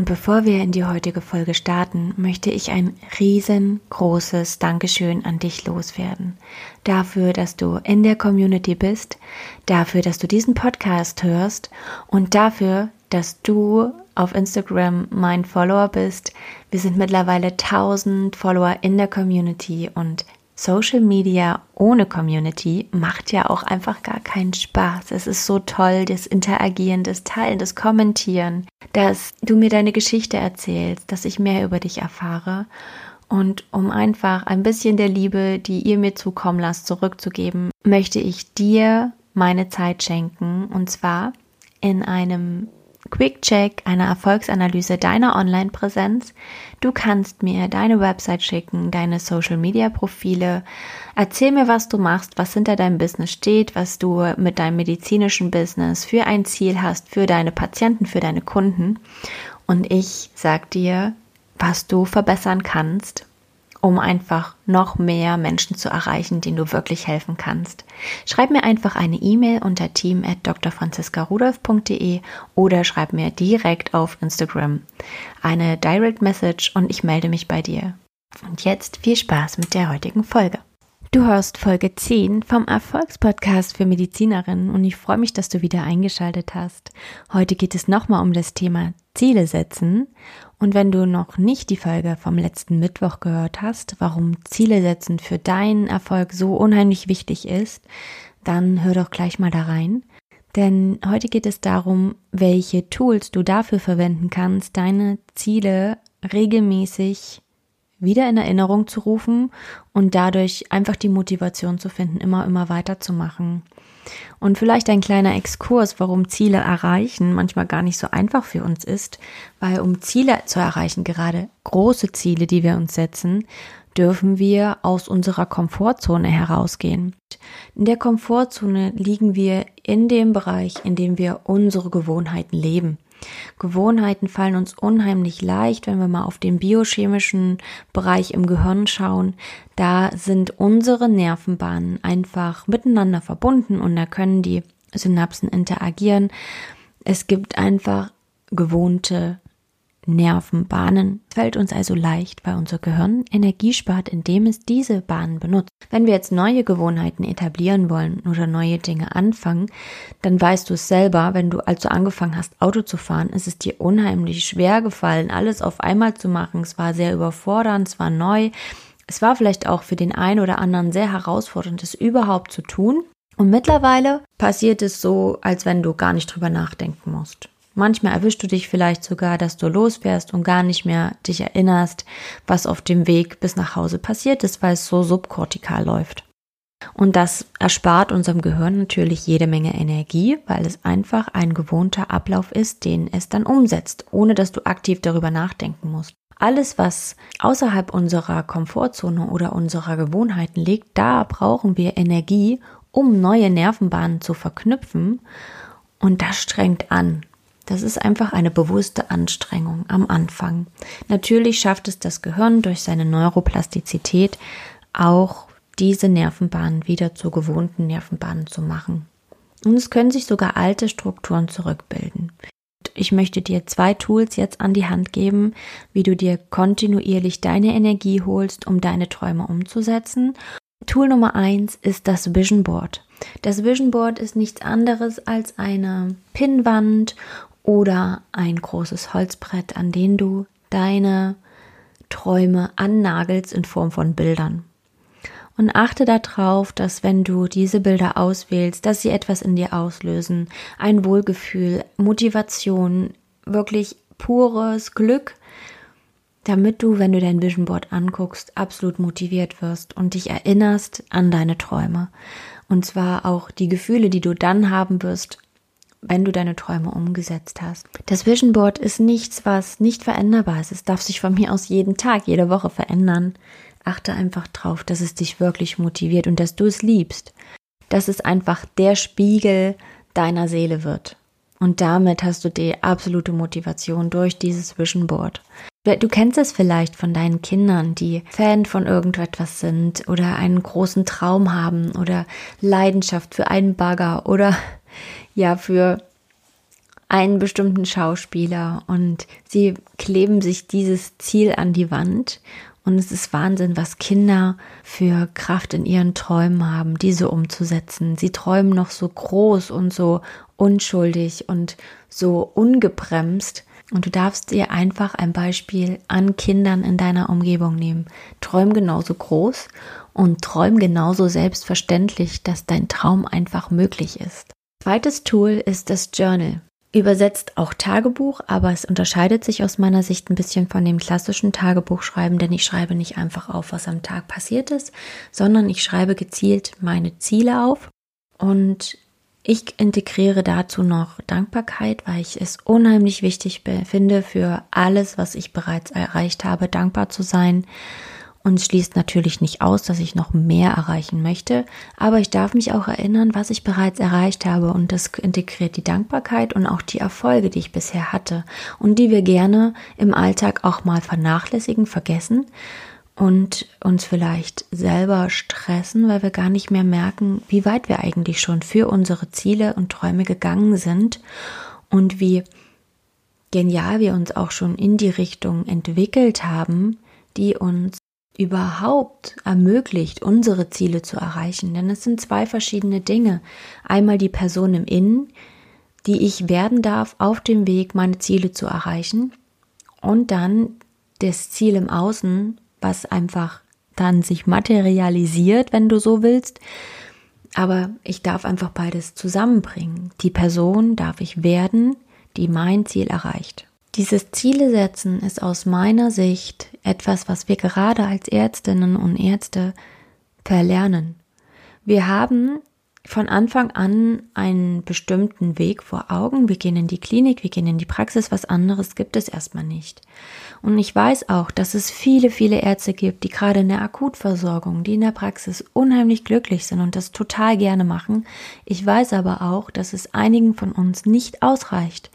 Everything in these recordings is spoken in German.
Und bevor wir in die heutige Folge starten, möchte ich ein riesengroßes Dankeschön an dich loswerden. Dafür, dass du in der Community bist, dafür, dass du diesen Podcast hörst und dafür, dass du auf Instagram mein Follower bist. Wir sind mittlerweile 1000 Follower in der Community und Social Media ohne Community macht ja auch einfach gar keinen Spaß. Es ist so toll, das Interagieren, das Teilen, das Kommentieren, dass du mir deine Geschichte erzählst, dass ich mehr über dich erfahre. Und um einfach ein bisschen der Liebe, die ihr mir zukommen lasst, zurückzugeben, möchte ich dir meine Zeit schenken. Und zwar in einem Quick Check einer Erfolgsanalyse deiner Online-Präsenz. Du kannst mir deine Website schicken, deine Social-Media-Profile. Erzähl mir, was du machst, was hinter deinem Business steht, was du mit deinem medizinischen Business für ein Ziel hast, für deine Patienten, für deine Kunden. Und ich sag dir, was du verbessern kannst, um einfach noch mehr Menschen zu erreichen, denen du wirklich helfen kannst. Schreib mir einfach eine E-Mail unter team at drfranziskarudolf.de oder schreib mir direkt auf Instagram eine Direct Message und ich melde mich bei dir. Und jetzt viel Spaß mit der heutigen Folge. Du hörst Folge 10 vom Erfolgspodcast für Medizinerinnen und ich freue mich, dass du wieder eingeschaltet hast. Heute geht es nochmal um das Thema Ziele setzen. Und wenn du noch nicht die Folge vom letzten Mittwoch gehört hast, warum Ziele setzen für deinen Erfolg so unheimlich wichtig ist, dann hör doch gleich mal da rein. Denn heute geht es darum, welche Tools du dafür verwenden kannst, deine Ziele regelmäßig wieder in Erinnerung zu rufen und dadurch einfach die Motivation zu finden, immer, immer weiterzumachen. Und vielleicht ein kleiner Exkurs, warum Ziele erreichen manchmal gar nicht so einfach für uns ist, weil um Ziele zu erreichen, gerade große Ziele, die wir uns setzen, dürfen wir aus unserer Komfortzone herausgehen. In der Komfortzone liegen wir in dem Bereich, in dem wir unsere Gewohnheiten leben. Gewohnheiten fallen uns unheimlich leicht, wenn wir mal auf den biochemischen Bereich im Gehirn schauen. Da sind unsere Nervenbahnen einfach miteinander verbunden und da können die Synapsen interagieren. Es gibt einfach gewohnte Nervenbahnen. Es fällt uns also leicht, weil unser Gehirn Energie spart, indem es diese Bahnen benutzt. Wenn wir jetzt neue Gewohnheiten etablieren wollen oder neue Dinge anfangen, dann weißt du es selber, wenn du also angefangen hast, Auto zu fahren, ist es dir unheimlich schwer gefallen, alles auf einmal zu machen. Es war sehr überfordernd, es war neu. Es war vielleicht auch für den einen oder anderen sehr herausfordernd, das überhaupt zu tun. Und mittlerweile passiert es so, als wenn du gar nicht drüber nachdenken musst. Manchmal erwischst du dich vielleicht sogar, dass du losfährst und gar nicht mehr dich erinnerst, was auf dem Weg bis nach Hause passiert ist, weil es so subkortikal läuft. Und das erspart unserem Gehirn natürlich jede Menge Energie, weil es einfach ein gewohnter Ablauf ist, den es dann umsetzt, ohne dass du aktiv darüber nachdenken musst. Alles, was außerhalb unserer Komfortzone oder unserer Gewohnheiten liegt, da brauchen wir Energie, um neue Nervenbahnen zu verknüpfen. Und das strengt an. Das ist einfach eine bewusste Anstrengung am Anfang. Natürlich schafft es das Gehirn durch seine Neuroplastizität auch diese Nervenbahnen wieder zu gewohnten Nervenbahnen zu machen. Und es können sich sogar alte Strukturen zurückbilden. Ich möchte dir zwei Tools jetzt an die Hand geben, wie du dir kontinuierlich deine Energie holst, um deine Träume umzusetzen. Tool Nummer eins ist das Vision Board. Das Vision Board ist nichts anderes als eine Pinnwand oder ein großes Holzbrett, an dem du deine Träume annagelst in Form von Bildern. Und achte darauf, dass wenn du diese Bilder auswählst, dass sie etwas in dir auslösen, ein Wohlgefühl, Motivation, wirklich pures Glück, damit du, wenn du dein Vision Board anguckst, absolut motiviert wirst und dich erinnerst an deine Träume. Und zwar auch die Gefühle, die du dann haben wirst, wenn du deine Träume umgesetzt hast. Das Vision Board ist nichts, was nicht veränderbar ist. Es darf sich von mir aus jeden Tag, jede Woche verändern. Achte einfach drauf, dass es dich wirklich motiviert und dass du es liebst. Dass es einfach der Spiegel deiner Seele wird. Und damit hast du die absolute Motivation durch dieses Vision Board. Du kennst es vielleicht von deinen Kindern, die Fan von irgendetwas sind oder einen großen Traum haben oder Leidenschaft für einen Bagger oder ja für einen bestimmten Schauspieler und sie kleben sich dieses Ziel an die Wand und es ist Wahnsinn, was Kinder für Kraft in ihren Träumen haben, diese umzusetzen. Sie träumen noch so groß und so unschuldig und so ungebremst. Und du darfst dir einfach ein Beispiel an Kindern in deiner Umgebung nehmen. Träum genauso groß und träum genauso selbstverständlich, dass dein Traum einfach möglich ist. Zweites Tool ist das Journal. Übersetzt auch Tagebuch, aber es unterscheidet sich aus meiner Sicht ein bisschen von dem klassischen Tagebuchschreiben, denn ich schreibe nicht einfach auf, was am Tag passiert ist, sondern ich schreibe gezielt meine Ziele auf und ich integriere dazu noch Dankbarkeit, weil ich es unheimlich wichtig finde, für alles, was ich bereits erreicht habe, dankbar zu sein und schließt natürlich nicht aus, dass ich noch mehr erreichen möchte, aber ich darf mich auch erinnern, was ich bereits erreicht habe. Und das integriert die Dankbarkeit und auch die Erfolge, die ich bisher hatte. Und die wir gerne im Alltag auch mal vernachlässigen, vergessen und uns vielleicht selber stressen, weil wir gar nicht mehr merken, wie weit wir eigentlich schon für unsere Ziele und Träume gegangen sind und wie genial wir uns auch schon in die Richtung entwickelt haben, die uns überhaupt ermöglicht, unsere Ziele zu erreichen. Denn es sind zwei verschiedene Dinge. Einmal die Person im Innen, die ich werden darf auf dem Weg, meine Ziele zu erreichen. Und dann das Ziel im Außen, was einfach dann sich materialisiert, wenn du so willst. Aber ich darf einfach beides zusammenbringen. Die Person darf ich werden, die mein Ziel erreicht. Dieses Ziele setzen ist aus meiner Sicht etwas, was wir gerade als Ärztinnen und Ärzte verlernen. Wir haben von Anfang an einen bestimmten Weg vor Augen. Wir gehen in die Klinik, wir gehen in die Praxis, was anderes gibt es erstmal nicht. Und ich weiß auch, dass es viele, viele Ärzte gibt, die gerade in der Akutversorgung, die in der Praxis unheimlich glücklich sind und das total gerne machen. Ich weiß aber auch, dass es einigen von uns nicht ausreicht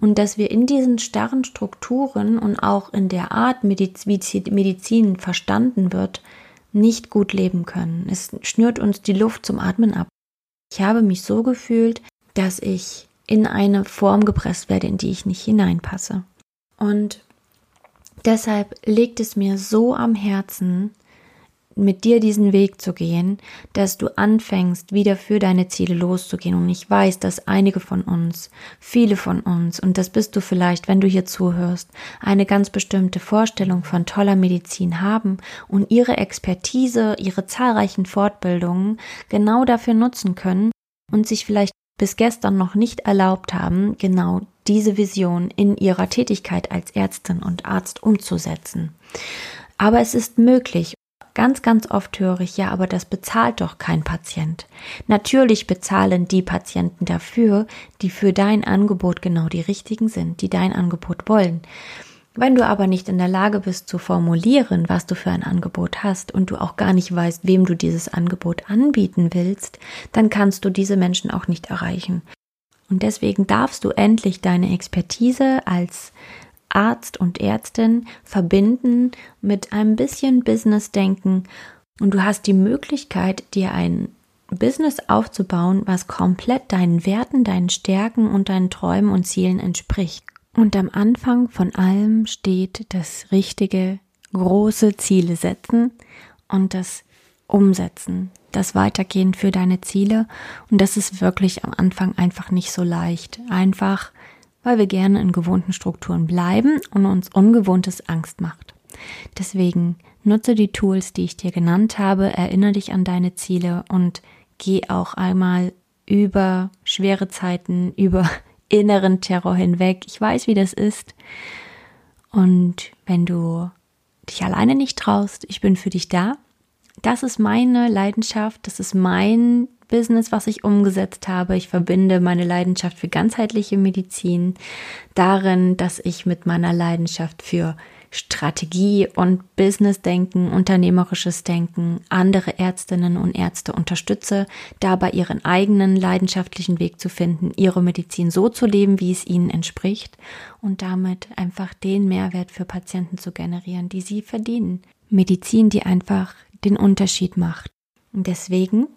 und dass wir in diesen starren Strukturen und auch in der Art, wie Medizin verstanden wird, nicht gut leben können. Es schnürt uns die Luft zum Atmen ab. Ich habe mich so gefühlt, dass ich in eine Form gepresst werde, in die ich nicht hineinpasse. Und Deshalb liegt es mir so am Herzen, mit dir diesen Weg zu gehen, dass du anfängst, wieder für deine Ziele loszugehen. Und ich weiß, dass einige von uns, viele von uns, und das bist du vielleicht, wenn du hier zuhörst, eine ganz bestimmte Vorstellung von toller Medizin haben und ihre Expertise, ihre zahlreichen Fortbildungen genau dafür nutzen können und sich vielleicht bis gestern noch nicht erlaubt haben, genau diese Vision in ihrer Tätigkeit als Ärztin und Arzt umzusetzen. Aber es ist möglich. Ganz, ganz oft höre ich, ja, aber das bezahlt doch kein Patient. Natürlich bezahlen die Patienten dafür, die für dein Angebot genau die richtigen sind, die dein Angebot wollen. Wenn du aber nicht in der Lage bist zu formulieren, was du für ein Angebot hast und du auch gar nicht weißt, wem du dieses Angebot anbieten willst, dann kannst du diese Menschen auch nicht erreichen. Und deswegen darfst du endlich deine Expertise als Arzt und Ärztin verbinden mit einem bisschen Business-Denken und du hast die Möglichkeit, dir ein Business aufzubauen, was komplett deinen Werten, deinen Stärken und deinen Träumen und Zielen entspricht. Und am Anfang von allem steht das richtige, große Ziele setzen und das Umsetzen, das Weitergehen für deine Ziele. Und das ist wirklich am Anfang einfach nicht so leicht. Einfach, weil wir gerne in gewohnten Strukturen bleiben und uns Ungewohntes Angst macht. Deswegen nutze die Tools, die ich dir genannt habe, erinnere dich an deine Ziele und geh auch einmal über schwere Zeiten, über inneren Terror hinweg. Ich weiß, wie das ist. Und wenn du dich alleine nicht traust, ich bin für dich da. Das ist meine Leidenschaft, das ist mein Business, was ich umgesetzt habe. Ich verbinde meine Leidenschaft für ganzheitliche Medizin darin, dass ich mit meiner Leidenschaft für Strategie und Business-Denken, unternehmerisches Denken, andere Ärztinnen und Ärzte unterstütze, dabei ihren eigenen leidenschaftlichen Weg zu finden, ihre Medizin so zu leben, wie es ihnen entspricht und damit einfach den Mehrwert für Patienten zu generieren, die sie verdienen. Medizin, die einfach den Unterschied macht. Deswegen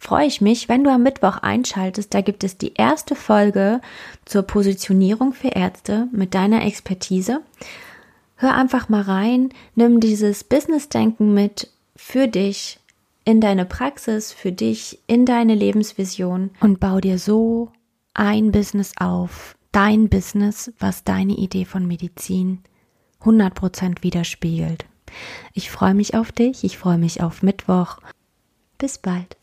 freue ich mich, wenn du am Mittwoch einschaltest. Da gibt es die erste Folge zur Positionierung für Ärzte mit deiner Expertise. Hör einfach mal rein, nimm dieses Business-Denken mit für dich in deine Praxis, für dich in deine Lebensvision und bau dir so ein Business auf, dein Business, was deine Idee von Medizin 100% widerspiegelt. Ich freue mich auf dich, ich freue mich auf Mittwoch. Bis bald.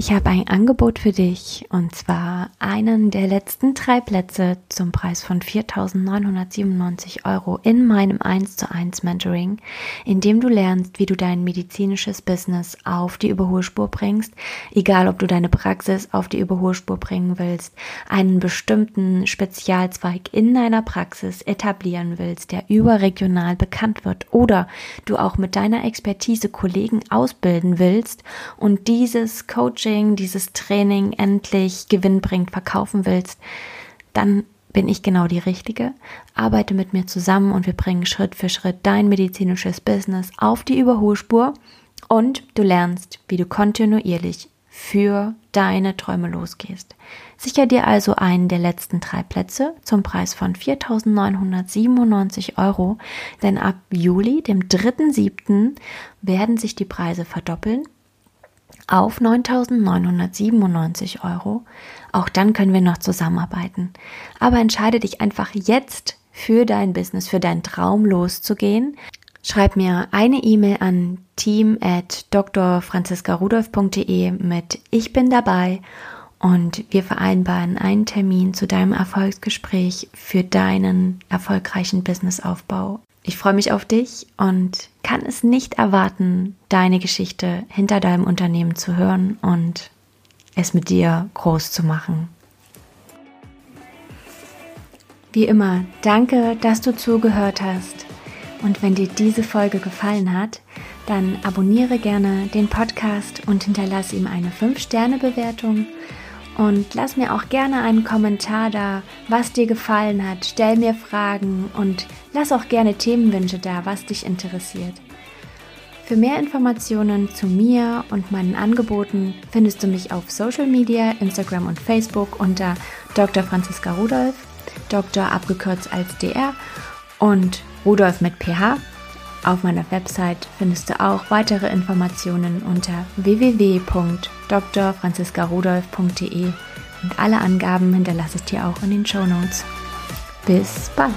Ich habe ein Angebot für dich und zwar einen der letzten drei Plätze zum Preis von 4.997 Euro in meinem 1 zu 1 Mentoring, in dem du lernst, wie du dein medizinisches Business auf die Überholspur bringst, egal ob du deine Praxis auf die Überholspur bringen willst, einen bestimmten Spezialzweig in deiner Praxis etablieren willst, der überregional bekannt wird oder du auch mit deiner Expertise Kollegen ausbilden willst und dieses Coaching Coaching, dieses Training endlich gewinnbringend verkaufen willst, dann bin ich genau die Richtige. Arbeite mit mir zusammen und wir bringen Schritt für Schritt dein medizinisches Business auf die Überholspur und du lernst, wie du kontinuierlich für deine Träume losgehst. Sicher dir also einen der letzten drei Plätze zum Preis von 4.997 Euro, denn ab Juli, dem 3.7., werden sich die Preise verdoppeln auf 9.997 Euro. Auch dann können wir noch zusammenarbeiten. Aber entscheide dich einfach jetzt für dein Business, für deinen Traum loszugehen. Schreib mir eine E-Mail an team at drfranziskarudolf.de mit Ich bin dabei und wir vereinbaren einen Termin zu deinem Erfolgsgespräch für deinen erfolgreichen Businessaufbau ich freue mich auf dich und kann es nicht erwarten, deine Geschichte hinter deinem Unternehmen zu hören und es mit dir groß zu machen. Wie immer, danke, dass du zugehört hast. Und wenn dir diese Folge gefallen hat, dann abonniere gerne den Podcast und hinterlasse ihm eine 5-Sterne-Bewertung und lass mir auch gerne einen Kommentar da, was dir gefallen hat. Stell mir Fragen und lass auch gerne Themenwünsche da, was dich interessiert. Für mehr Informationen zu mir und meinen Angeboten findest du mich auf Social Media, Instagram und Facebook unter Dr. Franziska Rudolf, Dr. abgekürzt als DR und Rudolf mit PH auf meiner Website findest du auch weitere Informationen unter www.drfranziskarudolf.de und alle Angaben hinterlasse ich dir auch in den Show Notes. Bis bald!